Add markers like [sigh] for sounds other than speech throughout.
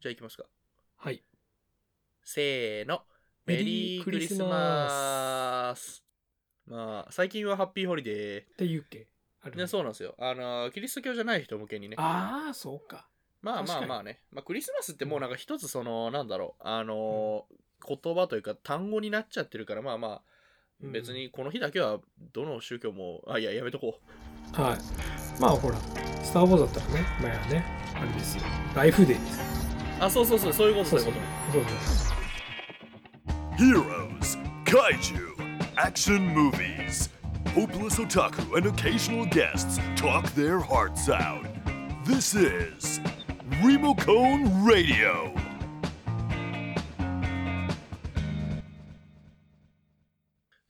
じゃあ行きますか。はい。せーの。メメリークリスマス。まあ、最近はハッピーホリデって言うっけ？あるー。ね、そうなんですよ。あの、キリスト教じゃない人向けにね。ああ、そうか。まあまあまあね。まあ、クリスマスってもうなんか一つその、なんだろう、あの、言葉というか単語になっちゃってるから、まあまあ、うん別。にこの日だけはどの宗教も、あ、いや、やめとこはい。まあほら、スター・ウォーズだったらね、まあね、あれですよ。ライフデーですよ。う。あ、そうそうそう、そういうこと、そういうこと。そうそう。Heroes, Kaiju, action movies. Hopeless otaku and occasional guests talk their hearts out. This is Remocone Radio.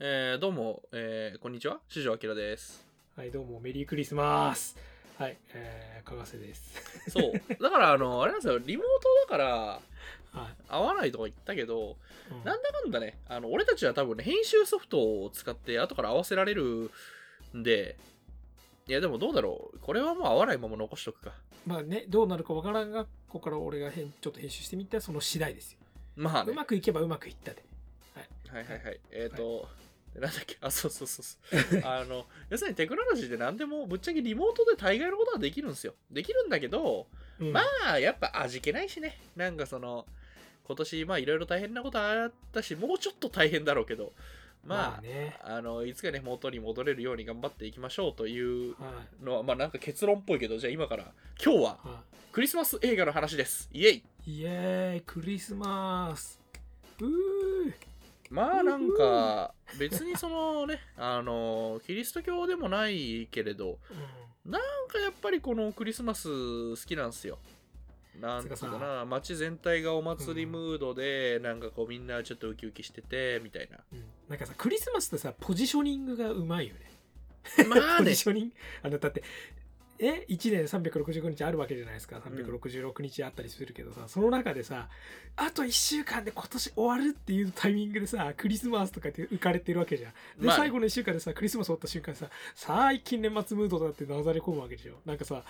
えー、どうも、えー、こんにちは。四条明です。はい、どうも、メリークリスマス。はい、えー、かがせです。[laughs] そう。だから、あの、あれなんですよ、リモートだから、はい。合わないとか言ったけど、うんなんだかんだね、あの俺たちは多分ね、編集ソフトを使って後から合わせられるんで、いやでもどうだろう、これはもう合わないまま残しとくか。まあね、どうなるかわからんが、ここから俺が編ちょっと編集してみたらその次第ですよ。まあねう。まくいけばうまくいったで。はいはいはい。えっ、と、なんだっけ、[laughs] あ、そうそうそうそう。あの、要するにテクノロジーで何でもぶっちゃけリモートで大概のことはできるんですよ。できるんだけど、うんまあやっぱ味気ないしね。なんかその、今年まあいろいろ大変なことあったし、もうちょっと大変だろうけど、まあ、ね。あの、いつかね、元に戻れるように頑張っていきましょうというはい。のは、まあなんか結論っぽいけど、じゃあ今から、今日ははクリスマス映画の話です。イエイい。イエーイ、クリスマス。うー。まあなんか、別にそのね、[laughs] あの、キリスト教でもないけれど、うん。なんかやっぱりこのクリスマス好きなんですよ。なんつうかな、街全体がお祭りムードで、なんかこうみんなちょっとウキウキしてて、みたいな。うん。なんかさ、クリスマスってさ、ポジショニングがうまいよね。まあ [laughs] ポねジ、ショニング？あのだってえ1年365日あるわけじゃないですか366日あったりするけどさ、その中でさあと1週間で今年終わるっていうタイミングでさクリスマスとかって浮かれてるわけじゃんで、まあね最後の1週間でさクリスマス終わった瞬間ささあ近年末ムードだってなざれ込むわけでしょなんかさ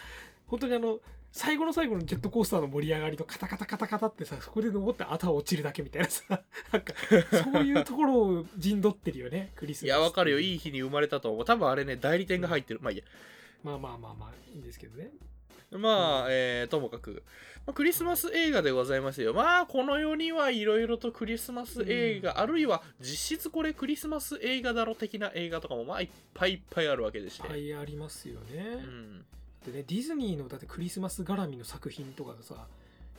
本当にあの最後の最後のジェットコースターの盛り上がりとカタカタカタカタってさそこで登ってあとは落ちるだけみたいなさ [laughs] なんかそういうところを陣取ってるよねクリスマスいや、わかるよ。いいい日に生まれたと思う。多分あれね、代理店が入ってる。まあいいや。まあまあまあまあいいんですけどねまあ、えーともかく、まあクリスマス映画でございますよ。まあ、この世にはいろいろとクリスマス映画、あるいは実質これクリスマス映画だろ的な映画とかも、まあ、いっぱいいっぱいあるわけでして。はいありますよね、うん。でねディズニーのだってクリスマス絡みの作品とかがさも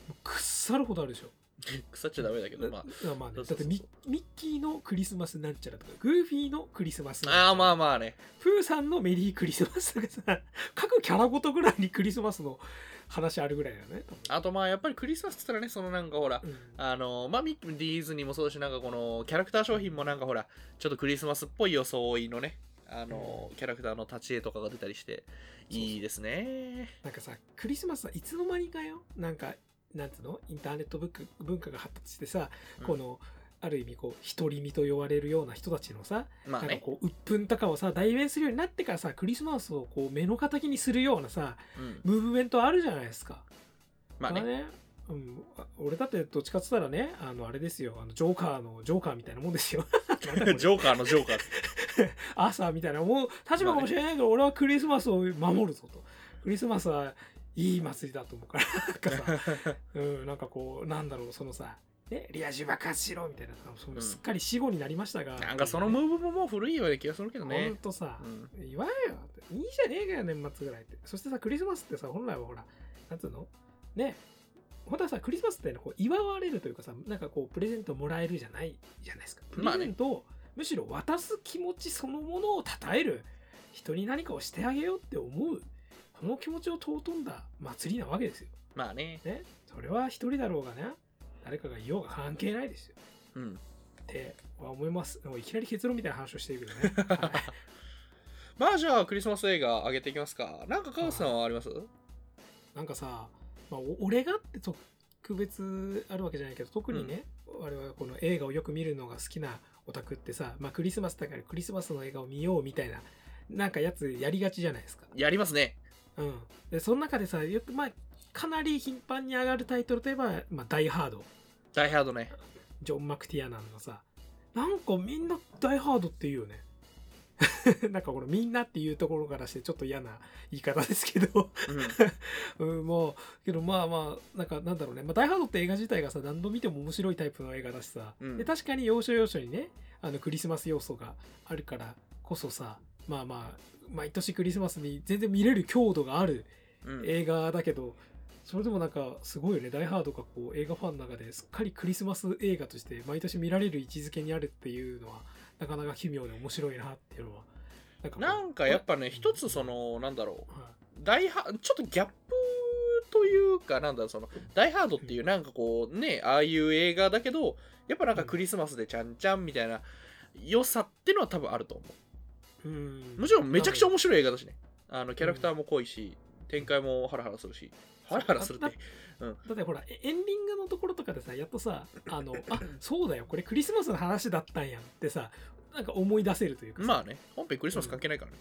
う腐るほどあるでしょ [laughs] 腐っちゃダメだけど、まあ。まあね。だってミミッキーのクリスマスなんちゃらとかグーフィーのクリスマス。ああ、まあまあね。プーさんのメリークリスマスとかさ [laughs] 各キャラごとぐらいにクリスマスの話あるぐらいだよね。あとまあ、やっぱりクリスマスって言ったらね、そのなんかほら、うん。あの、まあ、ミッキーディズニーもそうだし、なんかこのキャラクター商品もなんかほら、ちょっとクリスマスっぽい装いのね、あの、キャラクターの立ち絵とかが出たりして、いいですね。なんかさクリスマスはいつの間にかよなんかなんつうの？インターネット文化文化が発達してさ、うんこのある意味こう独り身と呼ばれるような人たちのさ、まあね。なんかこう鬱憤とかをさ代弁するようになってからさクリスマスをこう目の敵にするようなさうん。ムーブメントあるじゃないですか。まあね。うん、あ俺だってどっちかっつったらねあのあれですよあのジョーカーのジョーカーみたいなもんですよ [laughs] ジョーカーのジョーカー。[laughs] 朝みたいなもう立場かもしれないけど俺はクリスマスを守るぞとクリスマスはいい祭りだと思うから。なんかさ、うん、なんかこうなんだろうそのさね、リア充爆発しろみたいなそのうん。すっかり死後になりましたが、なんかそのムーブももう古いような気がするけどほね。ん。とさ、うん。言わんよ。いいじゃねえかよ年末ぐらいって。そしてさクリスマスってさ本来はほらなんつうの？ね。本当はさクリスマスってこう祝われるというかさなんかこうプレゼントもらえるじゃないじゃないですか。プレまあね。ゼントを、むしろ渡す気持ちそのものを称える人に何かをしてあげようって思うこの気持ちを尊んだ祭りなわけですよまあね。ねそれは一人だろうがね誰かがいようが関係ないですようん。っては思いますもういきなり結論みたいな話をしてるけどね、[laughs] はいまあじゃあクリスマス映画上げていきますか。なんかカウスさんはあります？なんかさ、まあ、お俺がって特別あるわけじゃないけど特にね、我々はこの映画をよく見るのが好きなオタクってさ、まあ、クリスマスだからクリスマスの映画を見ようみたいななんかやつやりがちじゃないですか。やりますね。うん、でその中でさよくまあかなり頻繁に上がるタイトルといえば、まあ、ダイハード。ダイハードね。ジョン・マクティアナンがさ。なんかみんなダイハードって言うよね。[laughs] なんかこのみんなっていうところからしてちょっと嫌な言い方ですけど。うん。[laughs] うん、もうけどまあまあなんかなんだろうね、まあ、ダイハードって映画自体がさ何度見ても面白いタイプの映画だしさ、うん。で確かに要所要所にねあのクリスマス要素があるからこそさまあまあ毎年クリスマスに全然見れる強度があるうん。映画だけど、それでもなんかすごいよね「ダイ・ハード」がこう映画ファンの中ですっかりクリスマス映画として毎年見られる位置づけにあるっていうのはなかなか奇妙で面白いなっていうのはなんかこうなんかやっぱね一つそのなんだろう。はダイハちょっとギャップというかなんだろうそのダイハードっていうなんかこうねああいう映画だけどやっぱなんかクリスマスでちゃんちゃんみたいな良さっていうのは多分あると思いうん。うもちろんめちゃくちゃ面白い映画だしね。あのキャラクターも濃いし展開もハラハラするし。ハラハラするって。だってほらエエンディングのところとかでさやっとさあの [laughs] あそうだよこれクリスマスの話だったんやんってさなんか思い出せるというかさ。まあね本編クリスマス関係ないからね。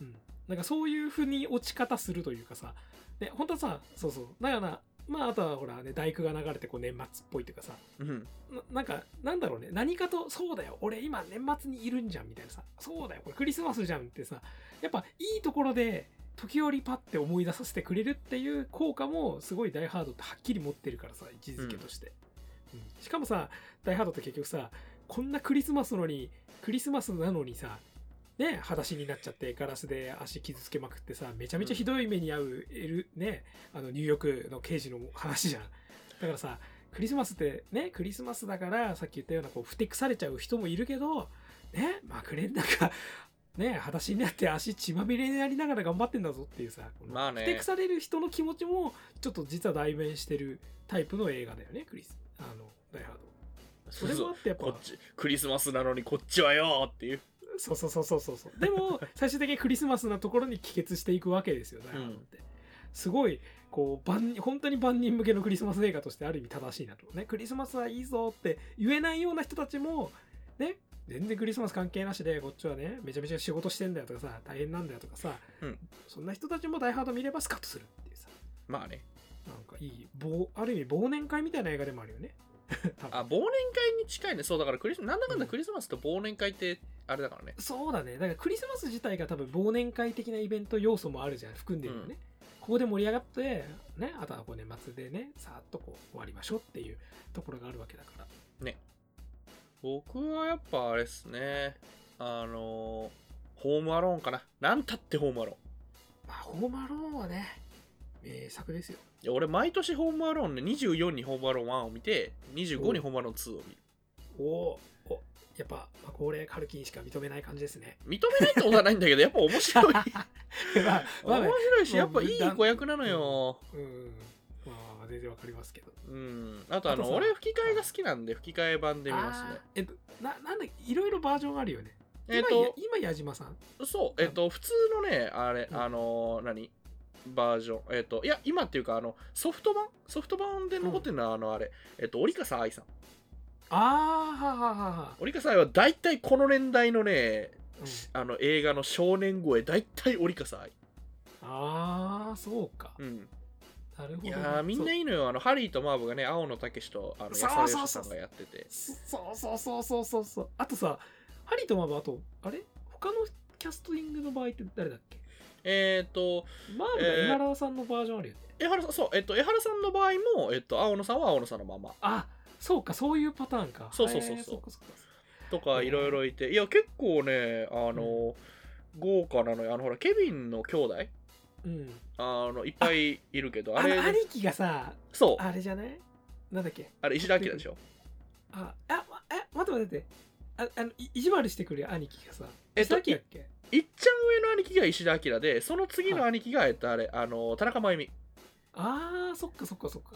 うん、なんかそういう風に落ち方するというかさ。で本当はさそうそう。だからまああとはほらね大工が流れてこう年末っぽいというかさ。うん。ななんかなんだろうね。何かとそうだよ。俺今年末にいるんじゃんみたいなさ。そうだよ。これクリスマスじゃんってさ。やっぱいいところで時折パッて思い出させてくれるっていう効果もすごいダイハードってはっきり持ってるからさ位置づけとして、うん。しかもさダイハードって結局さこんなクリスマスのにクリスマスなのにさね裸足になっちゃってガラスで足傷つけまくってさめちゃめちゃひどい目に遭うエル、ねあのニューヨークの刑事の話じゃん。だからさクリスマスってねクリスマスだからさっき言ったようなこうふてくされちゃう人もいるけどねまあクレンなんかね裸足になって足血まみれになりながら頑張ってんだぞっていうさまあね。ふてくされる人の気持ちもちょっと実は代弁してるタイプの映画だよねクリスあのダイハード。それもあってやっぱ。こっちクリスマスなのにこっちはよっていうそうそうそうそうそう。そうでも [laughs] 最終的にクリスマスなところに帰結していくわけですよダイハードって、すごいこう万本当に万人向けのクリスマス映画としてある意味正しいなと。ねクリスマスはいいぞって言えないような人たちもね全然クリスマス関係なしでこっちはねめちゃめちゃ仕事してんだよとかさ大変なんだよとかさ、うん。そんな人たちもダイハード見ればスカッとするっていうさ。まあね。なんかいい忘ある意味忘年会みたいな映画でもあるよねあ忘年会に近いね。そうだからクリスなんだかんだクリスマスと忘年会ってあれだからね。そうだね。だからクリスマス自体が多分忘年会的なイベント要素もあるじゃん。含んでるよね。ここで盛り上がって、ね、あとはこう年末でね、さーっとこう終わりましょうっていうところがあるわけだから。僕はやっぱあれっすね。あのーホームアローンかな。なんたってホームアローン。まあ、ホームアローンはね、名作ですよ。いや俺毎年ホームアローンね24にホームアローン1を見て25にホームアローン2を見るおおおやっぱ、まあ、高齢カルキンしか認めない感じですね。認めないってことはないんだけどやっぱ面白い [laughs] まあ、まあね面白いしまあやっぱいい子役なのようん。まあ、全然わかりますけど。うんあとあのあ俺吹き替えが好きなんで吹き替え版で見ますねえっと、な、なんだいろいろバージョンあるよね。えっ、と今、今矢島さん？そうえっ、と普通のねあれうんあの何？バージョン。えっ、といや今っていうかあのソフト版？ソフト版で残ってるのはあのあれ。えっ、と折笠愛さん。ああ、はははは。折笠愛は大体この年代のねうん。あの映画の少年声大体折笠愛ああ、そうか。うん。なるほど。いやーみんないいのよ。あのハリーとマーブがね青野武とあのそう。そうそう義さんがやってて。そうそうそうそうそうそう。あとさ、ハリーとマーブ、あと、あれ？他のキャストリングの場合って誰だっけ？えっ、ーブが江原さんのバージョンあるよね。江原さんそうえっ、と江原さんの場合もえっ、と青野さんは青野さんのまま。あ、そうか、そういうパターンか。そうそうそうそう。とかいろいろいて。いや結構ねあの、豪華なのよ。あのほらケビンの兄弟？うん。あのいっぱいいるけどああれの兄貴がさ、そう。あれじゃない？なんだっけ？あれ石田明でしょ？あ、あ、まえ、待って待って。ああのい意地悪してくる兄貴がさ、えっと石田明だっけ？いっちゃん上の兄貴が石田明でその次の兄貴がえっとあれあの田中真由美あー、そっかそっかそっか。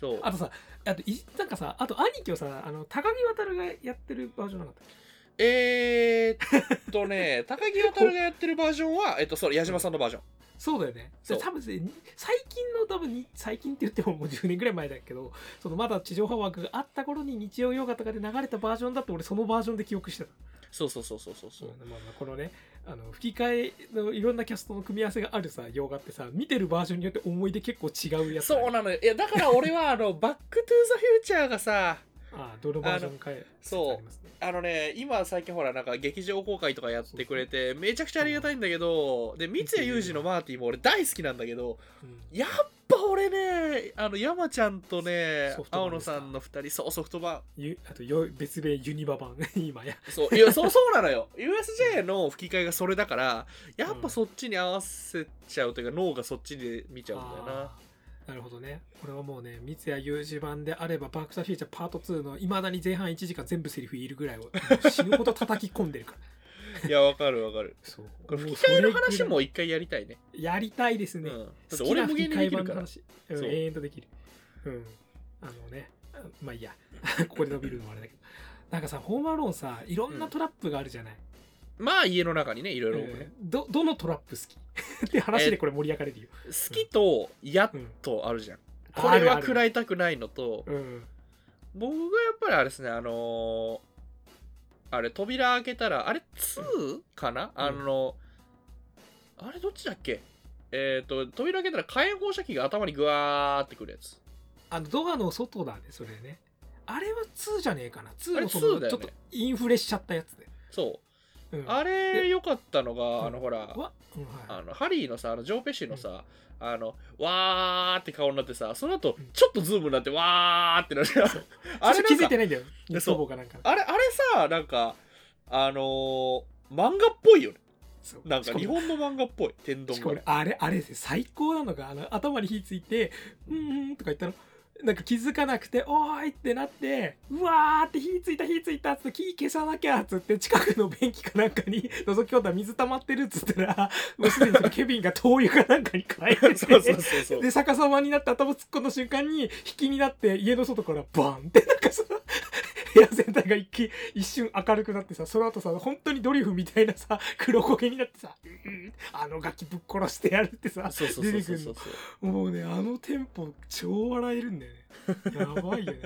そうあとさ、あといなんかさ、あと兄貴をさ、あの高木渉がやってるバージョンなかったっけ？えー、っとね [laughs] 高木渉がやってるバージョンはえっとそう矢島さんのバージョンそうだよね。そうで多分最近の多分に最近って言ってももう10年ぐらい前だけど、そのまだ地上波枠があった頃に日曜洋画とかで流れたバージョンだって俺そのバージョンで記憶してた。そうそうそうそうそう。そううんまあまあこのねあの吹き替えのいろんなキャストの組み合わせがあるさ洋画ってさ見てるバージョンによって思い出結構違うやつそうなのよ。いやだから俺はあのバック・トゥ・ザ・フューチャーがさああどのバージョンかえそう。あのね今最近ほらなんか劇場公開とかやってくれてめちゃくちゃありがたいんだけどで三谷裕二のマーティも俺大好きなんだけどうん。やっぱ俺ねあの山ちゃんとね青野さんの2人そうソフトバゆあとよ別名ユニバ版 [laughs] 今や。ンそういやそう [laughs] そうなのよ。USJ の吹き替えがそれだからやっぱそっちに合わせちゃうというか脳がそっちで見ちゃうんだよな。なるほどね。これはもうね三谷裕二版であればバック・ザ・フューチャーパート2のいまだに前半1時間全部セリフいるぐらいを死ぬほど叩き込んでるからいやわかるわかる。そう。これもう吹き替えの話も一回やりたいね。やりたいですね、うん。俺無限にできるうん永遠とできる。うん。あのねあまあいいや。[laughs] ここで伸びるのもあれだけど。なんかさホームアローンさいろんなトラップがあるじゃない、まあ家の中にねいろいろね。うん。どどのトラップ好き？[laughs] って話でこれ盛り上がれるよ、好きとやっうんとあるじゃん。これは食らいいたくないのとうん。僕がやっぱりあれですねあのーあれ扉開けたらあれ2かな、あのあれどっちだっけ？えっ、と扉開けたら火炎放射器が頭にグワーってくるやつ。あのドアの外だねそれね。あれは2じゃねえかな。2あれのその2だよね。ちょっとインフレしちゃったやつで、そううん、あれ良かったのが、うん。あのほら、わ、うんはい。あのハリーのさあのジョー・ペシのさ、あのわーって顔になってさその後うん。ちょっとズームになってわーってなって [laughs] ああれ気づいてないんだよでそう。かなんか。あれあれさなんかあのー漫画っぽいよね。そう。なんしか日本の漫画っぽい。天丼しかもが俺あれあれですよ。最高なのがあの頭に火ついて「うんうん」とか言ったのなんか気づかなくて「おーい!」ってなって「うわー!」って火ついた火ついたっつって火消さなきゃっつって近くの便器かなんかに [laughs] 覗き込んだら水溜まってるっつったら [laughs] もうすでにそのケビンが灯油かなんかに変えてて [laughs] そうそうそうそうで逆さまになって頭突っ込んだ瞬間に引きになって家の外からバンってなんかさ部屋全体が一気一瞬明るくなってさその後さ本当にドリフみたいなさ黒焦げになってさ「うんあのガキぶっ殺してやる」ってさそうそうそうそうそう。そうもうねあのテンポ超笑えるんだよね。やばいよね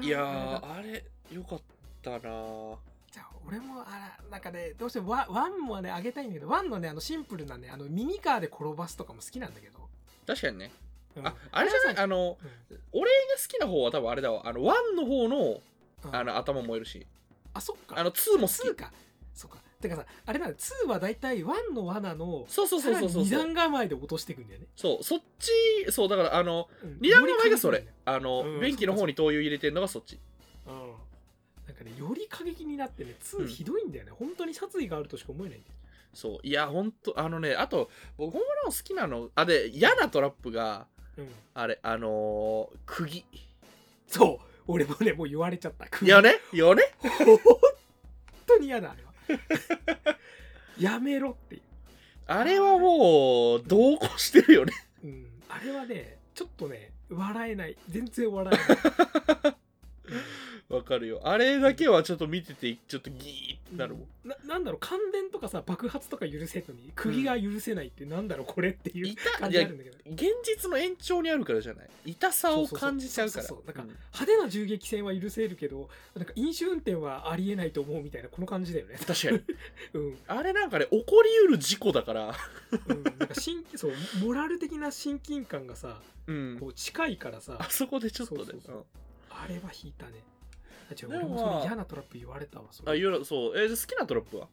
いやーあれよかったなー。じゃあ俺もあらなんかねどうしてもワワンもねあげたいんだけどワンのねあのシンプルなねあのミニカーで転ばすとかも好きなんだけど、確かにねうん。ああれじゃない？さあのうん。俺が好きな方は多分あれだわ。あの1の方のうん。あの頭燃えるし。あそっか。あの2も好2きか。そっか。てかさあれだ。2は大体1の罠のそうそうそうそうそう。さらに二段構えで落としていくんだよね、そう。そっちそうだからあのうん。二段構えがそれ。あの、うん。便器の方に灯油入れてるのがそっち。うん。なんかねより過激になってね2うんひどいんだよね、本当に殺意があるとしか思えないんだよ。そう。いやほんとあのねあと僕ホームラン好きなのあで嫌なトラップがうん。あれあのー、釘。そう。俺もねもう言われちゃった。いやね？よね？本当に嫌だあれは。[laughs] やめろっていう、あれはもう同行してるよね。うん、あれはねちょっとね笑えない。全然笑えない、[laughs] わかるよ。あれだけはちょっと見ててちょっとギーってなるもん、ななんだろう感電とかさ爆発とか許せんのに釘が許せないってなんだろうこれっていう痛感じあるんだけど。現実の延長にあるからじゃない。痛さを感じちゃうから。そうそうそうそう。うん。派手な銃撃戦は許せるけどなんか飲酒運転はありえないと思うみたいなこの感じだよね。確かに。[laughs] うん、あれなんかね起こりうる事故だから。うん、なんか親そうモラル的な親近感がさうん。こう近いからさ。あそこでちょっとね。あれは引いたね。あ違う俺もそまあれ嫌なトラップ言われたわそれあいろいろそう。えーじゃあ好きなトラップは？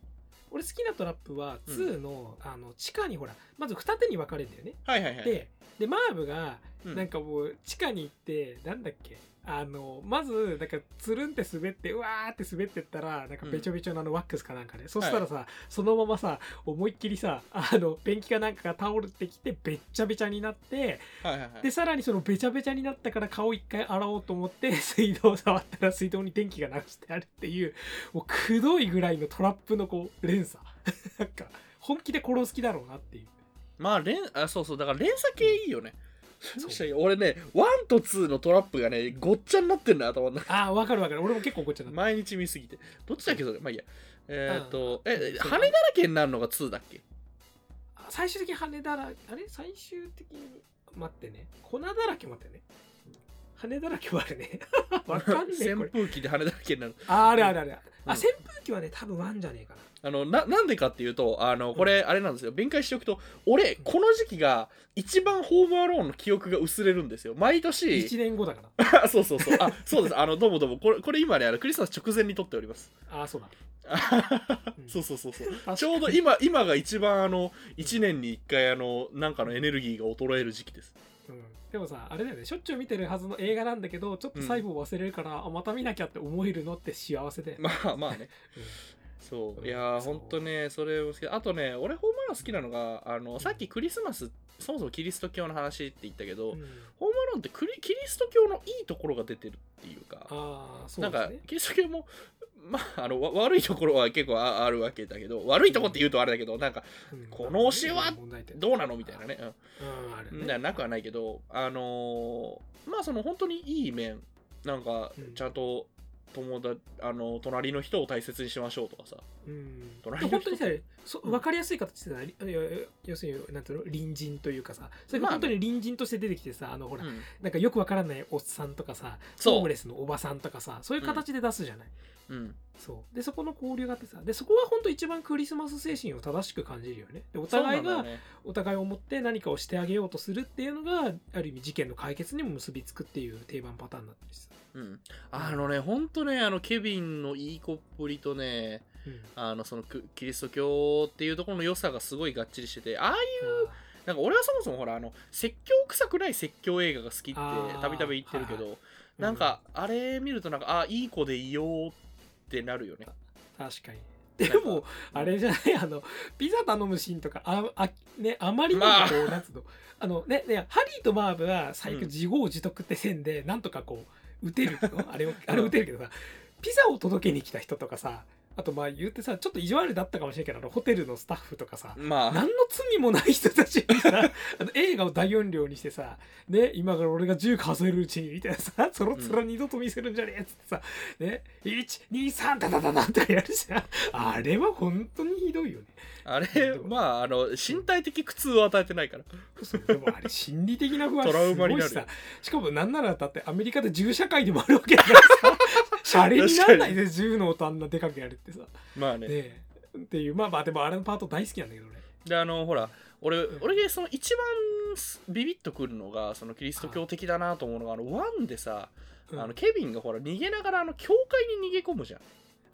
俺好きなトラップはうん。2の,、あの地下にほらまず二手に分かれるんだよね、はいはいはい。ででマーブがうん。なんかもう地下に行って、なんだっけ？あのまずなんかつるんって滑ってうわーって滑ってったらなんかべちょべちょのあのワックスかなんかで、そしたらさ、そのままさ思いっきりさあのペンキかなんかが倒れてきてべっちゃべちゃになってはいはいはい。でさらにそのべちゃべちゃになったから顔一回洗おうと思って [laughs] 水道を触ったら水道に電気が流してあるっていうもうくどいぐらいのトラップのこう連鎖。[laughs] なんか本気で殺す気だろうなっていう。まあ連あそうそう。だから連鎖系いいよね、そう。そしたら俺ね1と2のトラップがねごっちゃになってんのよ頭の中。ああわかるわかる。俺も結構怒っちゃった。毎日見すぎて。どっちだっけそれ？まあいいや。えーっとうん。え羽だらけになるのが2だっけ？あ最終的に羽だらあれ？最終的に待ってね。粉だらけ待ってね。羽だらけはあるね。[laughs] わかんねえ扇風機で羽だらけになる。ああるあるあるあうん。扇風機はね多分あんじゃねえかなあのななんでかっていうとあのこれあれなんですよ。弁解しておくと俺この時期が一番ホームアローンの記憶が薄れるんですよ。毎年。1年後だから。あ [laughs] そうそうそう。あそうです。あのどうもどうも。これこれ今ねあのクリスマス直前に撮っております。ああそうだ。[laughs] うん。そうそうそうそう。ちょうど今今が一番あの1年に1回あのなんかのエネルギーが衰える時期です。うん。でもさあれだよね。しょっちゅう見てるはずの映画なんだけどちょっと最後忘れるから、あまた見なきゃって思えるのって幸せで、まあまあね。うんそう。うん。いやーそう。ほんとねそれも好き。あとね俺ホームアローン好きなのがあのさっきクリスマスそもそもキリスト教の話って言ったけど、うん。ホームアローンってクリキリスト教のいいところが出てるっていうかああそなかうんですね。キリスト教もまああのわ悪いところは結構ああるわけだけど悪いとこって言うとあれだけどなんかうん。この推しはどうなのみたいなね、うん。ね。ななくはないけどあのーまあその本当にいい面なんかうん。ちゃんと友達あの隣の人を大切にしましょうとかさ。うん。本当にさそうん。分かりやすい形でさ要するになんていうの隣人というかさそれがまあ本当に隣人として出てきてさあのほら、うん。なんかよくわからないおっさんとかさホームレスのおばさんとかさそういう形で出すじゃない、うん。そう。でそこの交流があってさでそこは本当一番クリスマス精神を正しく感じるよね。でお互いがね。お互いを思って何かをしてあげようとするっていうのがある意味事件の解決にも結びつくっていう定番パターンだったりさ、うん、あのね本当ねあのケビンのいい子っぷりとねうん、あのそのクキリスト教っていうところの良さがすごいがっちりしててああいうあなんか俺はそもそもほらあの説教臭くない説教映画が好きってたびたび言ってるけど、ーなんかあれ見るとなん。かあいい子でいようってなるよね。確かに。でもあれじゃない？あのピザ頼むシーンとかああ,、ね、あまりにもこまあ。う、なんつうの？あのねねハリーとマーブは最悪うん。自業自得って線でなんとかこう打てるの？あれをあれ打てるけどさピザを届けに来た人とかさあとまあ言ってさちょっと意地悪だったかもしれんけどあのホテルのスタッフとかさまあ。何の罪もない人たちにさ [laughs] あの映画を大音量にしてさ、ね、今から俺が10数えるうちにみたいなさ [laughs] その面二度と見せるんじゃねえっつってさ、ね、123ダダダダンとかやるじゃん。あれは本当にひどいよね。あれまああの身体的苦痛を与えてないから。でもあれ心理的な不安すごいしさ。しかもなんならだってアメリカで銃社会でもあるわけだからさシャレにならないで銃の音あんなでかくやるってさ。まあね。っていう。まあまあでもあれのパート大好きなんだけど俺であのほら俺ん。俺がその一番ビビッとくるのがそのキリスト教的だなと思うのがあのワンでさ、うん。あのケビンがほら逃げながらあの教会に逃げ込むじゃん。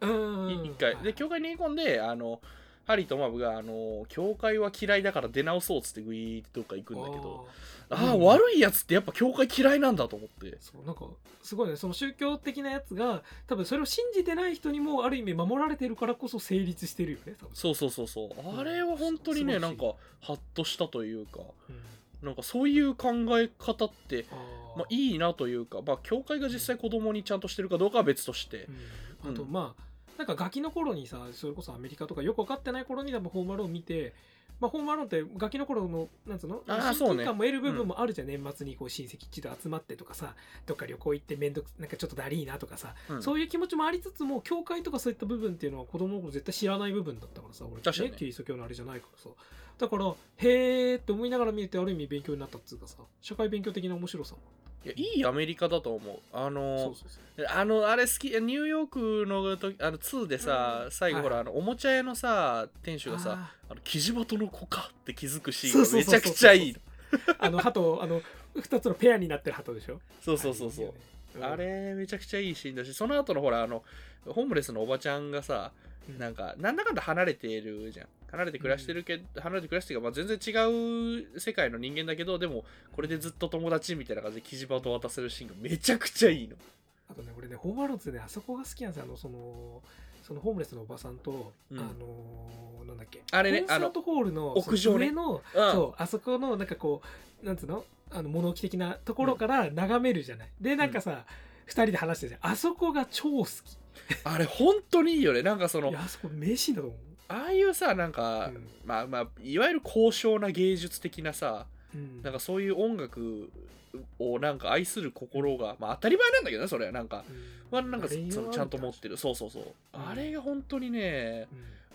うんい一回。で教会に逃げ込んであのハリーとマブがあの教会は嫌いだから出直そうっつってグイーってどっか行くんだけどあーああー、悪いやつってやっぱ教会嫌いなんだと思って。そうなんかすごいね。その宗教的なやつが多分それを信じてない人にもある意味守られてるからこそ成立してるよね多分、そうそうそうそう。うん。あれは本当にねすごしないんかハッとしたというかうん。なんかそういう考え方ってまあ、いいなというか、まあ、教会が実際子供にちゃんとしてるかどうかは別として。う、ん、あとうんまあなんかガキの頃にさそれこそアメリカとかよく分かってない頃に多分ホームアローン見てまあ、ホームアローンってガキの頃のなんつうの？あー親そうね。も得る部分もあるじゃん、年末にこう親戚一度集まってとかさどっか旅行行って面倒くなんかちょっとだりーなとかさ、うん。そういう気持ちもありつつも教会とかそういった部分っていうのは子供の頃絶対知らない部分だったからさ俺確かにね。キリスト教のあれじゃないからさ。だからへーって思いながら見れてある意味勉強になったっつうかさ社会勉強的な面白さもいやいいアメリカだと思う。あのそうそうそう。あのあれ好きニューヨークの時あの2でさ、うん最後ほら、はい。あのおもちゃ屋のさ店主がさああのキジバトの子かって気づくシーンがめちゃくちゃいいあの鳩あの2つのペアになってる鳩でしょ。そうそうそうそう。ああれめちゃくちゃいいシーンだしその後のほらあのホームレスのおばちゃんがさうん。なんかなんだかんだ離れているじゃん離れて暮らしてるけど、離れて暮らしてるか、まあ、全然違う世界の人間だけどでもこれでずっと友達みたいな感じでキジバト渡せるシーンがめちゃくちゃいいの。あとね俺ねホームアローンズでねあそこが好きなんですよ。あのそのそのホームレスのおばさんと、うん。あのーなんだっけ？あれねコンサートホールの屋上ね。上の、うん。そうあそこのなんかこうなんつうの？あの物置的なところから眺めるじゃない、でなんかさ、二人で話してるじゃん。あそこが超好き。あれ本当にいいよね。なんかそのいやあそこ名シーンだと思うああいうさなんか、うん。まあまあいわゆる高尚な芸術的なさうん。なんかそういう音楽をなんか愛する心がまあ当たり前なんだけどねそれ。はなんかうん。はなんかそのちゃんと持ってる。そうそうそう、うん。あれが本当にね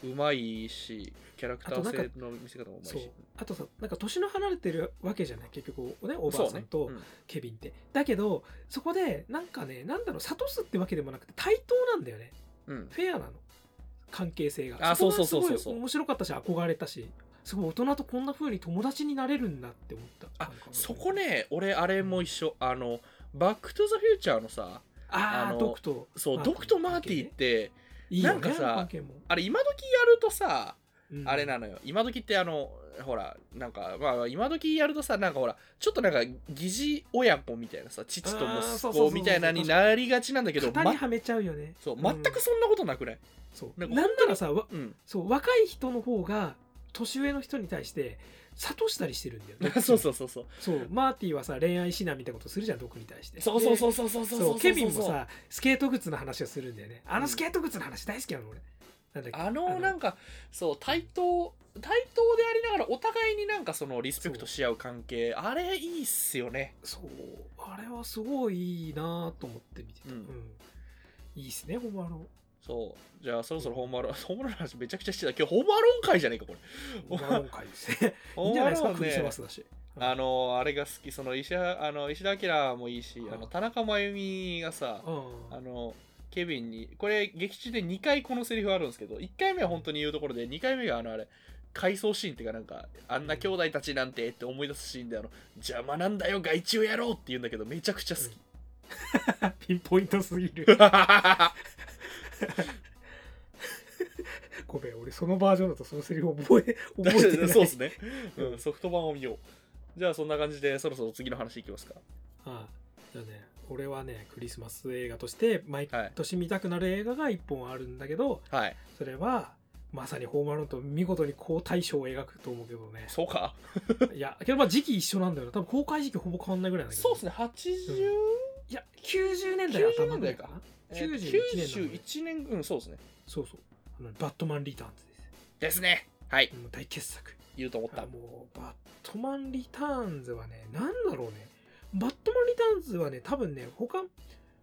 うまいしキャラクター性の見せ方もうまいし。あとさなんか年の離れてるわけじゃない結局ねおばあさんとケビンって、だけどそこでなんかねなんだろう諭すってわけでもなくて対等なんだよね。うんうん。フェアなの関係性が。あそうそうそう面白かったし憧れたしすごい大人とこんな風に友達になれるんだって思った。あそこね俺あれも一緒。あのバック・トゥ・ザ・フューチャーのさあのドクとそうドクとマーティってなんかさあれ今時やるとさうんあれなのよ。今時ってあのほらなんかまあ今時やるとさなんかほらちょっとなんか疑似親子みたいなさ父と息子みたいなになりがちなんだけどま型にはめちゃうよね。そううん。全くそんなことなくない？そう。なんかならさわうん。そう若い人の方が年上の人に対して諭したりしてるんだよ。ね [laughs] そうそうそうそう。そう。マーティはさ恋愛指南みたいなことするじゃん毒に対して。そうそうそううそうそうそうそうケビンもさスケート靴の話をするんだよね。あのスケート靴の話大好きなの俺。なんあのなんかそう対等対等でありながらお互いになんかそのリスペクトし合う関係あれいいっすよね。そう。あれはすごいいいなと思って見てた、うん。いいっすねホームアローン。そう。じゃあそろそろホームアローン [laughs] ホームアローンの話めちゃくちゃしてた。今日ホームアローン会じゃねえかこれ。ホームアローン会ですね。[laughs] いいんじゃないですかクリスマスだし、あのあれが好き。その石原あの石田明もいいしあの田中真由美がさうん。あのケビンにこれ劇中で2回このセリフあるんですけど1回目は本当に言うところで2回目があのあれ回想シーンっていうかなんかあんな兄弟たちなんてって思い出すシーンであの邪魔なんだよ害虫野郎って言うんだけどめちゃくちゃ好き、[laughs] ピンポイントすぎる。[laughs] ごめん俺そのバージョンだとそのセリフ覚え覚えてない。[laughs] そうですね、うん、ソフト版を見よう。じゃあそんな感じでそろそろ次の話いきますか。ああじゃあね俺はねクリスマス映画として毎はい年見たくなる映画が1本あるんだけど、はい。それはまさにホームアローンと見事に好対象を描くと思うけどね。そうか。[laughs] いやけどまあ時期一緒なんだよな。多分公開時期ほぼ変わんないぐらいなんだけど。そうですね。80、いや90年代頭ぐらいか。な。えー91年なので91年うんそうですね。そうそう。あのバットマンリターンズです。ですね。はい。もう大傑作。言うと思った。あもうバットマンリターンズはねなんだろうねバットマンリターンズはね多分ね他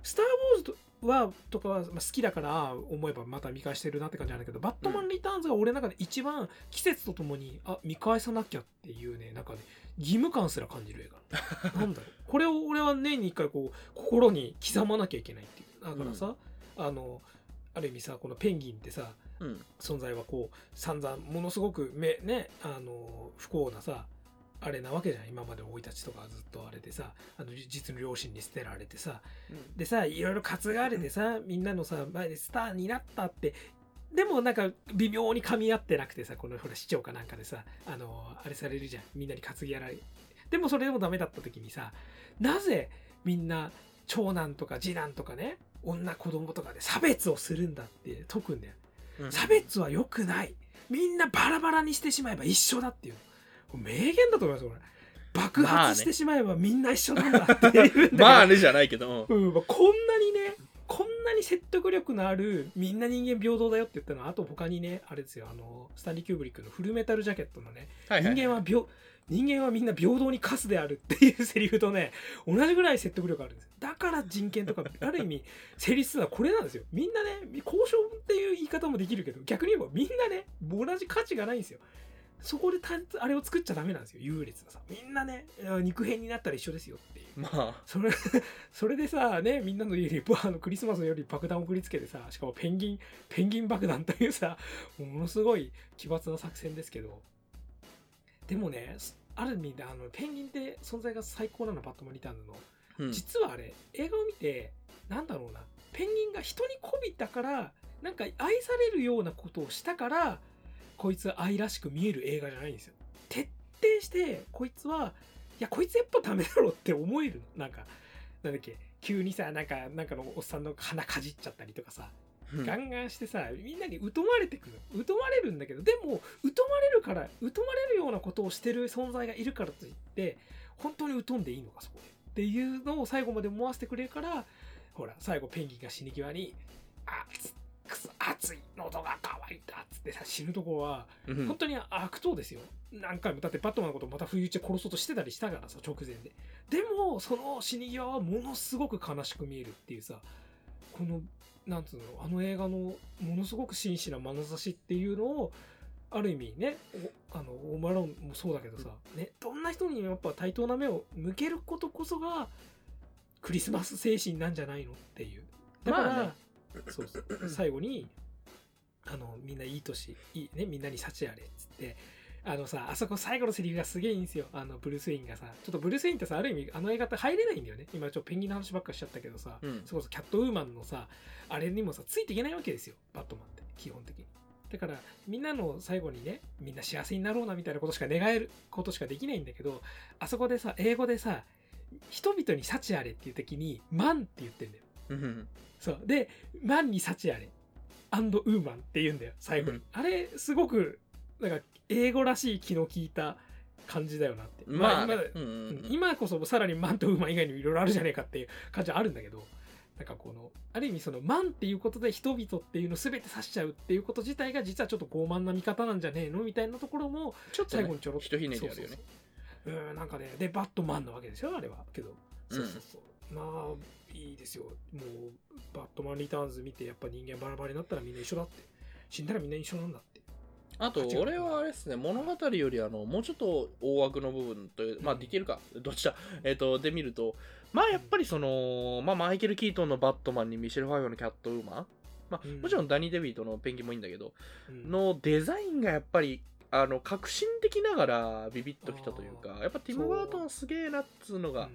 スター・ウォーズとはとかはまあ好きだから思えばまた見返してるなって感じなんだけどバットマンリターンズが俺の中で一番季節とともにあ見返さなきゃっていうねなんかね義務感すら感じる映画。[laughs] なんだろう。これを俺は年に一回こう心に刻まなきゃいけないっていう。だからさ、あのある意味さこのペンギンってさうん。存在はこう散々ものすごくめねあの不幸なさあれなわけじゃん。今まで生い立ちとかずっとあれでさあの実の両親に捨てられてさ。でさいろいろ担がれてさみんなのさ前でスターになったって。でもなんか微妙に噛み合ってなくてさこのほら市長かなんかでさあのあれされるじゃん。みんなに担ぎやられでもそれでもダメだった時にさなぜみんな長男とか次男とかね女子供とかで差別をするんだって解くんだよ。うん。差別は良くない。みんなバラバラにしてしまえば一緒だっていう名言だと思いますこれ。爆発してしまえばみんな一緒なんだっていうまあねじゃないけど、うんうんまあ、こんなにねこんなに説得力のあるみんな人間平等だよって言ったのはあと他にねあれですよあのスタンリー・キューブリックのフルメタルジャケットのねはいはい人間は平人間はみんな平等にカスであるっていうセリフとね同じぐらい説得力あるんですよ。だから人権とかある意味 [laughs] 成立するのはこれなんですよ。みんなね交渉っていう言い方もできるけど逆に言えばみんなね同じ価値がないんですよそこでたあれを作っちゃダメなんですよ。優劣がさ。みんなね肉片になったら一緒ですよっていう。まあ。それ [laughs] それでさねみんなの家にあのクリスマスの夜に爆弾を送りつけてさしかもペンギンペンギン爆弾というさものすごい奇抜な作戦ですけど。でもねある意味であのペンギンって存在が最高なのバットマンリターンズの。うん。実はあれ映画を見てなんだろうな。ペンギンが人に媚びたからなんか愛されるようなことをしたからこいつ愛らしく見える映画じゃないんですよ。徹底してこいつはいやこいつやっぱダメだろって思えるの。なんかなんだっけ急にさなんかなんかのおっさんの鼻かじっちゃったりとかさ。うん。ガンガンしてさみんなに疎まれてくる疎まれるんだけどでも疎まれるから疎まれるようなことをしてる存在がいるからといって本当に疎んでいいのかそこで。っていうのを最後まで思わせてくれるからほら最後ペンギンが死に際に「あつくそ熱い喉が渇いた」っつってさ死ぬところはうん。本当に悪党ですよ。何回もだってバットマンのことまた不意打ちで殺そうとしてたりしたからさ直前で。でもその死に際はものすごく悲しく見えるっていうさこのなんつうのあの映画のものすごく真摯な眼差しっていうのをある意味ねおあのオーマロンもそうだけどさ、ね、どんな人にもやっぱ対等な目を向けることこそがクリスマス精神なんじゃないのっていう。だから、まあねそうそう。最後にあのみんないい年いい、ね、みんなに幸あれっつってあのさあそこ最後のセリフがすげえいいんですよ。あのブルース・ウェインがさちょっとブルース・ウェインってさある意味あの映画って入れないんだよね。今ちょっとペンギンの話ばっかしちゃったけどさ、うん。それこそキャットウーマンのさあれにもさついていけないわけですよ。バットマンって。基本的に。だからみんなの最後にねみんな幸せになろうなみたいなことしか願えることしかできないんだけどあそこでさ英語でさ人々に幸あれっていう時にマンって言ってんだよ。うんそう。でマンに幸あれ。アンドウーマンって言うんだよ最後に、うん。あれすごくなんか英語らしい気の利いた感じだよなって。まあ、今ねうんうん。うん。今こそさらにマンとウーマン以外にもいろいろあるじゃねえかっていう感じはあるんだけどなんかこのある意味そのマンっていうことで人々っていうのを全て指しちゃうっていうこと自体が実はちょっと傲慢な見方なんじゃねえのみたいなところもちょっと、ね最後にちょろっ、とひとひねりあるよね。そうんなんかねでバットマンなわけですよあれは。けど。そうそうそう、まあいいですよ。もうバットマンリターンズ見てやっぱ人間バラバラになったらみんな一緒だって。死んだらみんな一緒なんだって。あと俺はあれですね。物語よりあのもうちょっと大枠の部分というまあディテールか。どっちだ。えっ、とで見るとまあやっぱりそのまあマイケル・キートンのバットマンにミシェル・ファイフのキャットウーマンまあうん。もちろんダニー・デビートのペンギンもいいんだけどうん。のデザインがやっぱりあの革新的ながらビビッときたというかやっぱティム・バートンすげえなっつうのがう。ん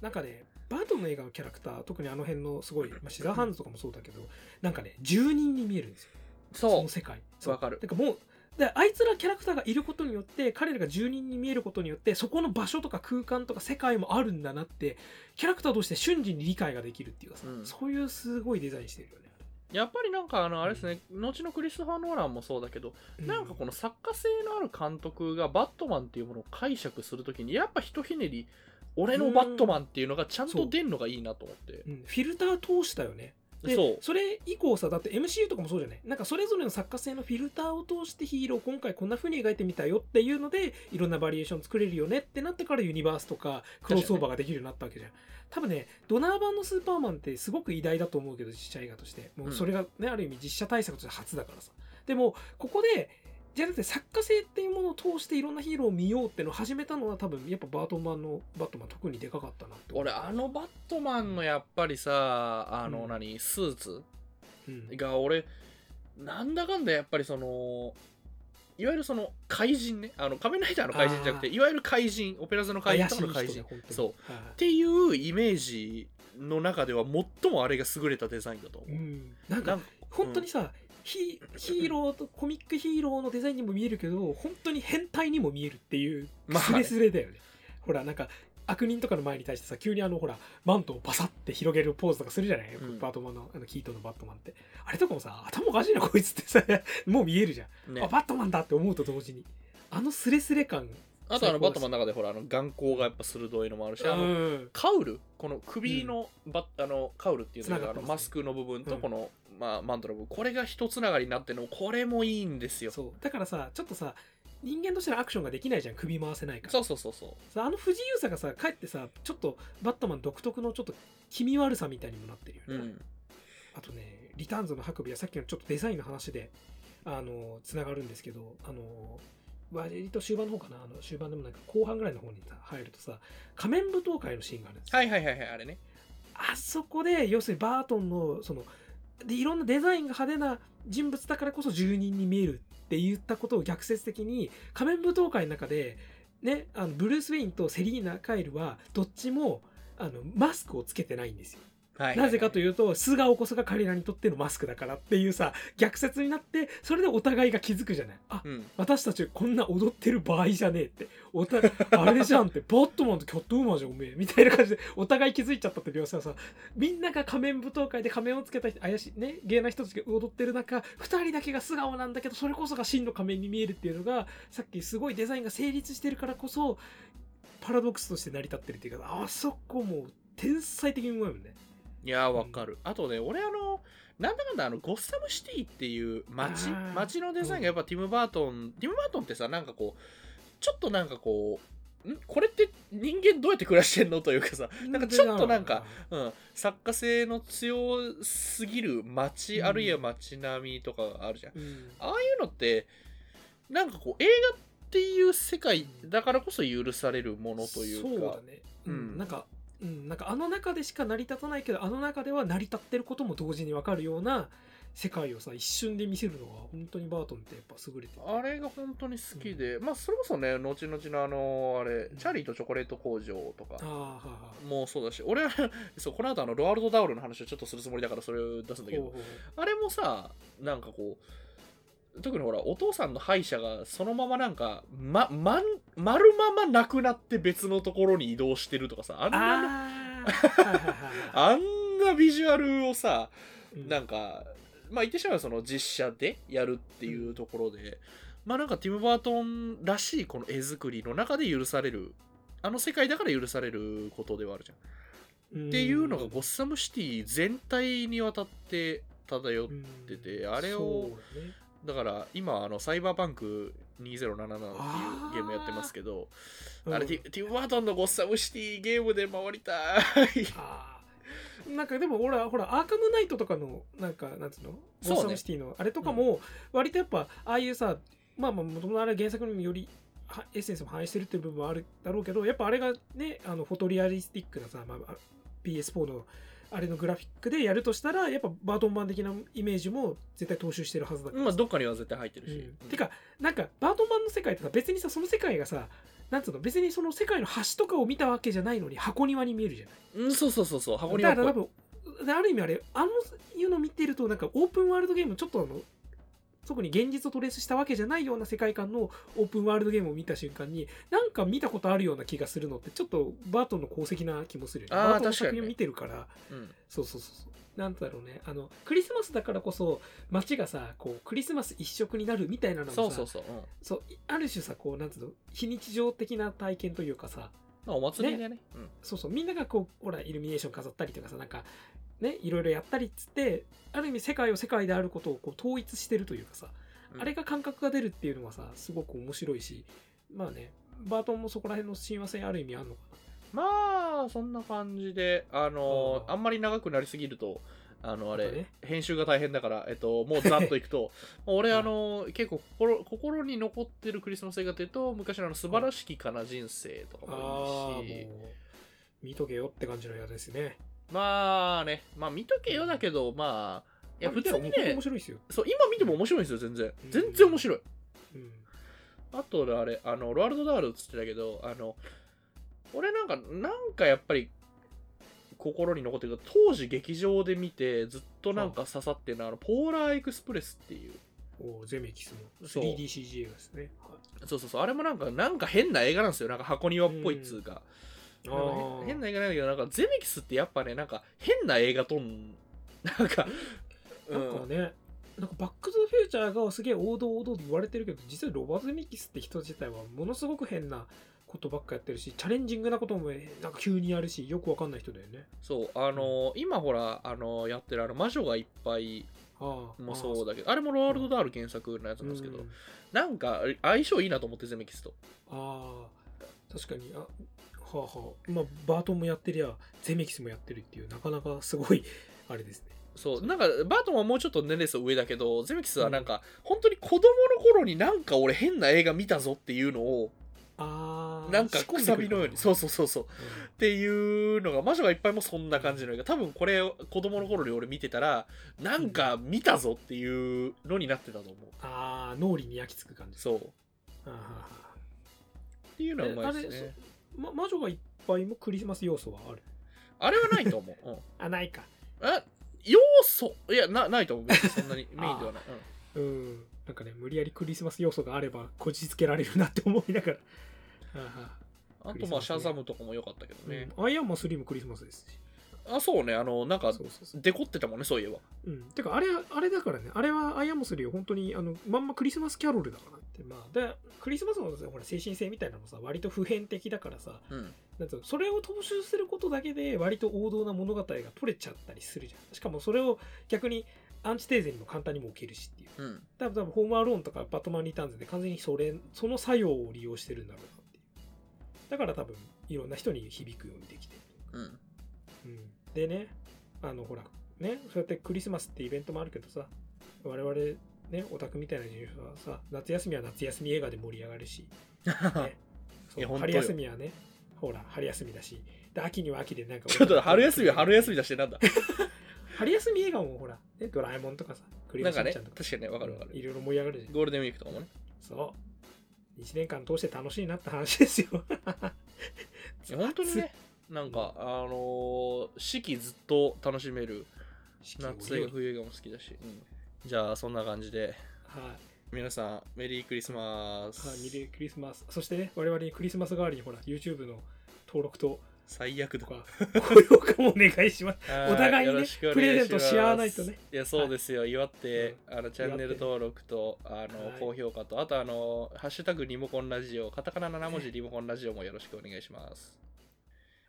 なんかねバートンの映画のキャラクター特にあの辺のすごい、まあ、シザーハンズとかもそうだけどなんかね住人に見えるんですよ。そその世界。わかる。てかもうであいつらキャラクターがいることによって彼らが住人に見えることによってそこの場所とか空間とか世界もあるんだなってキャラクターとして瞬時に理解ができるっていうかさ、うん。そういうすごいデザインしてるよねうやっぱりなんかあのあれですね後のクリストファー・ノーランもそうだけどうなんかこの作家性のある監督がバットマンっていうものを解釈するときにやっぱひとひねり俺のバットマンっていうのがちゃんと出んのがいいなと思って。うん。フィルター通したよね。でそう。それ以降さだって MCU とかもそうじゃない？なんかそれぞれの作家性のフィルターを通してヒーロー今回こんな風に描いてみたよっていうのでいろんなバリエーション作れるよねってなってからユニバースとかクロスオーバーができるようになったわけじゃん、多分ねドナー版のスーパーマンってすごく偉大だと思うけど実写映画として。もうそれがね、ある意味実写対策として初だからさ。でもここでじゃなくて作家性っていうものを通していろんなヒーローを見ようってのを始めたのは多分やっぱバートマンのバットマン特にでかかったなって。俺あのバットマンのやっぱりさあのうん。何、スーツ？うん。が俺なんだかんだやっぱりそのいわゆるその怪人ね。あの仮面ライダーの怪人じゃなくていわゆる怪人オペラ座の怪人とかの怪人。ねそう。っはいていうイメージの中では最もあれが優れたデザインだと思う、うん、なんか本当にさ、ヒヒーローとコミックヒーローのデザインにも見えるけど本当に変態にも見えるっていうまあスレスレだよね、ほらなんか悪人とかの前に対してさ急にあのほらマントをパサって広げるポーズとかするじゃない、うん。バートマンのあのキートンのバットマンって。あれとかもさ頭おかしいなこいつってさ [laughs] もう見えるじゃん、ね。あバットマンだって思うと同時に。あのスレスレ感。あとあのバットマンの中でほらあの眼光がやっぱ鋭いのもあるしあのうん。カウル？この首のバッ、あのカウルっていうのが、あのマスクの部分とうん。この、まあ、マントの部分これが一つながりになってるのこれもいいんですよ。そう。だからさちょっとさ人間としてのアクションができないじゃん。首回せないから。そうそうそうそう。さあの不自由さがさかえってさちょっとバットマン独特のちょっと気味悪さみたいにもなってるよね、うん。あとねリターンズのハクビはさっきのちょっとデザインの話であのつながるんですけどあの割と終盤の方かな。あの終盤でもなんか後半ぐらいの方にさ入るとさ仮面舞踏会のシーンがあるんですよ。はいはいはいはいあれね。あそこで要するにバートンのそのでいろんなデザインが派手な人物だからこそ住人に見えるって言ったことを逆説的に仮面舞踏会の中で、ね、あのブルース・ウェインとセリーナ・カイルはどっちもあのマスクをつけてないんですよ。はい。なぜかといういうと素顔こそが彼らにとってのマスクだからっていうさ逆説になってそれでお互いが気づくじゃない。あうん。私たちこんな踊ってる場合じゃねえって。おたあれじゃんって。バットマンとキャットウーマンじゃんおめえ。みたいな感じでお互い気づいちゃったって描写はさみんなが仮面舞踏会で仮面をつけた人怪しいね芸な人たちが踊ってる中2人だけが素顔なんだけどそれこそが真の仮面に見えるっていうのがさっきすごいデザインが成立してるからこそパラドックスとして成り立ってるっていうかあそこもう天才的にうまいもんね。いやーわかる、あとね俺あのなんだかんだあのゴッサムシティっていう街街のデザインがやっぱティム・バートン、ティム・バートンってさなんかこうちょっとなんかこうん？これって人間どうやって暮らしてんの？というかさな。んかちょっとなんか、うん、作家性の強すぎる街、うん。あるいは街並みとかがあるじゃん。うん。ああいうのってなんかこう映画っていう世界だからこそ許されるものというか。そうだね、うん。うん。なんか、うん、なんかあの中でしか成り立たないけどあの中では成り立ってることも同時に分かるような世界をさ一瞬で見せるのが本当にバートンってやっぱ優れててあれが本当に好きで、まあそれこそね後々のあのあれチャーリーとチョコレート工場とかもうそうだし俺は [laughs] そうこの後あのロワールド・ダウルの話をちょっとするつもりだからそれを出すんだけどほうほう。あれもさなんかこう特にほらお父さんの歯医者がそのままなんかままん丸ままなくなって別のところに移動してるとかさあんな [laughs] あんなビジュアルをさうん。なんかまあ言ってしまえばその実写でやるっていうところで、まあなんかティム・バートンらしいこの絵作りの中で許されるあの世界だから許されることではあるじゃん。っていうのがゴッサムシティ全体にわたって漂っうんててあれをだから今あのサイバーパンク2077っていうゲームやってますけどあれうんティティム・バートンのゴッサムシティゲームで回りたい。なんかでも俺はほらアーカムナイトとかのなんかなんつうの？ゴーサムシティのあれとかも割とやっぱああいうさまあまあもともとあれは原作にもよりはエッセンスも反映してるっていう部分はあるだろうけどやっぱあれがねあのフォトリアリスティックなさ、まあ、PS4 のあれのグラフィックでやるとしたらやっぱバートン版的なイメージも絶対踏襲してるはずだから。まあどっかには絶対入ってるし、うん。てかなんかバートン版の世界ってさ別にさその世界がさなんつうの別にその世界の端とかを見たわけじゃないのに箱庭に見えるじゃない。うん、そうそうそうそう箱庭だから多分である意味あれあのいうの見てるとなんかオープンワールドゲームちょっとあの特に現実をトレースしたわけじゃないような世界観のオープンワールドゲームを見た瞬間になんか見たことあるような気がするのってちょっとバートンの功績な気もするよね。バートンの作品を見てるから。うん。そうそうそうなんだろうね。あのクリスマスだからこそ街がさこうクリスマス一色になるみたいなのもさそうそうそう、うん。そうある種さこうなんつうの非日常的な体験というかさまあ、お祭りでね。うんそうそう。みんながこうほらイルミネーション飾ったりとかさなんかねいろいろやったりっつってある意味世界を世界であることをこう統一してるというかさ、うん。あれが感覚が出るっていうのはさすごく面白いしまあねバートンもそこら辺の親和性ある意味あるのかまあそんな感じであのあんまり長くなりすぎるとあのあれ、ね。編集が大変だから、えっと、もうざっといくと [laughs] 俺はいあの結構心心に残ってるクリスマス映画っていうと昔のあの素晴らしきかな人生とかなああももいいしう見とけよって感じのやつですねまあねまあ見とけよだけどまあいやまあ普通にね面白いですよ、そう今見ても面白いんですよ全然。うん。全然面白い。うん、あとあれ、あの、ロワールドダールっつってたけど、あの、俺なんか、なんかやっぱり、心に残ってるけど、当時劇場で見て、ずっとなんか刺さってるのは、あの、ポーラーエクスプレスっていう、おゼメキスの。そう。3DCG 映画ですね。そうそうそう、あれもなんか、なんか変な映画なんですよ。なんか箱庭っぽいっつうか。はいなんか変変な映画なんだけど、なんか、ゼメキスってやっぱね、なんか、変な映画撮ん、[laughs] なんか、なんかね、なんかバック・トゥ・フューチャーがすげえ王道王道って言われてるけど、実はロバート・ゼミキスって人自体はものすごく変なことばっかやってるし、チャレンジングなこともなんか急にやるし、よくわかんない人だよね。そう、あの、今ほら、あの、やってるあの、魔女がいっぱいああもそうだけど、あれもロワールドダール原作のやつなんですけど、うん。なんか相性いいなと思って、ゼメキスと。ああ、確かに、あはあはあ、まあ、バートンもやってりゃ、ゼメキスもやってるっていう、なかなかすごい、[laughs] あれですね。そう、なんか、バートンはもうちょっと年齢層上だけど、ゼメキスはなんか、本当に子供の頃になんか俺変な映画見たぞっていうのを、ああ、なんかくさびのように、そうそうそうそう。っていうのが、魔女がいっぱいもそんな感じの映画。多分これ、子供の頃に俺見てたら、なんか見たぞっていうのになってたと思う。ああ、脳裏に焼き付く感じ。そう。っあーはーはていうのはうまいですね。ーま、魔女がいっぱいもクリスマス要素はある。あれはないと思う。うん [laughs] あ、ないか。あ要素？いやなないと思うそんなに [laughs] メインではない、うんうん。なんかね、無理やりクリスマス要素があれば、こじつけられるなって思いながら。はあはあとまあシャザムとかも良かったけどあね、うんアイアンマン3もクリスマスですし。あそうねあのなんか。デコってたもんねそういえばうん。てか、あれ、あれだからね、あれはアイアンマン3は本当に、あの、まんまクリスマスキャロルだからって。まあ、で、クリスマスのさほら精神性みたいなのさ、割と普遍的だからさ、うんなんつうのそれを踏襲することだけで割と王道な物語が取れちゃったりするじゃん。しかもそれを逆にアンチテーゼにも簡単にも置けるしっていう。うん多分多分ホームアローンとかバットマンリターンズで完全にそれその作用を利用してるんだろうなっていう。だから多分いろんな人に響くようにできてる、うんうん、でねあのほらねそうやってクリスマスってイベントもあるけどさ我々ねオタクみたいな人はさ夏休みは夏休み映画で盛り上がるし、[laughs] ね、春休みはねほら春休みだしで秋には秋でなんかちょっと春休みは春休みだしてなんだ？[laughs] 春休み映画もほら、ね、ドラえもんとかさクリスマスちゃんとか確かにねわかるわかる。いろいろ盛り上がるじゃん。ゴールデンウィークとかもね。そう。1年間通して楽しいなって話ですよ。本当にね [laughs] なんかあのー四季ずっと楽しめる夏映画冬映画も好きだし、うん。じゃあそんな感じではい。皆さんメリークリスマス、はい、ミリークリスマス。そしてね、我々にクリスマス代わりにほら、YouTube の登録と最悪だ。か、高評価もお願いします。[laughs] はいお互いにねプレゼントし合わないとね。いやそうですよ、祝って、あのチャンネル登録とあの、はい。高評価とあとあのハッシュタグリモコンラジオカタカナ7文字リモコンラジオもよろしくお願いします、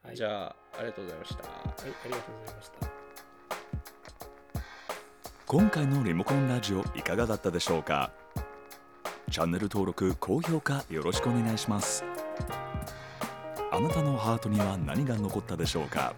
はい、じゃあありがとうございました。はい、ありがとうございました。今回のリモコンラジオいかがだったでしょうか？チャンネル登録高評価よろしくお願いします。あなたのハートには何が残ったでしょうか？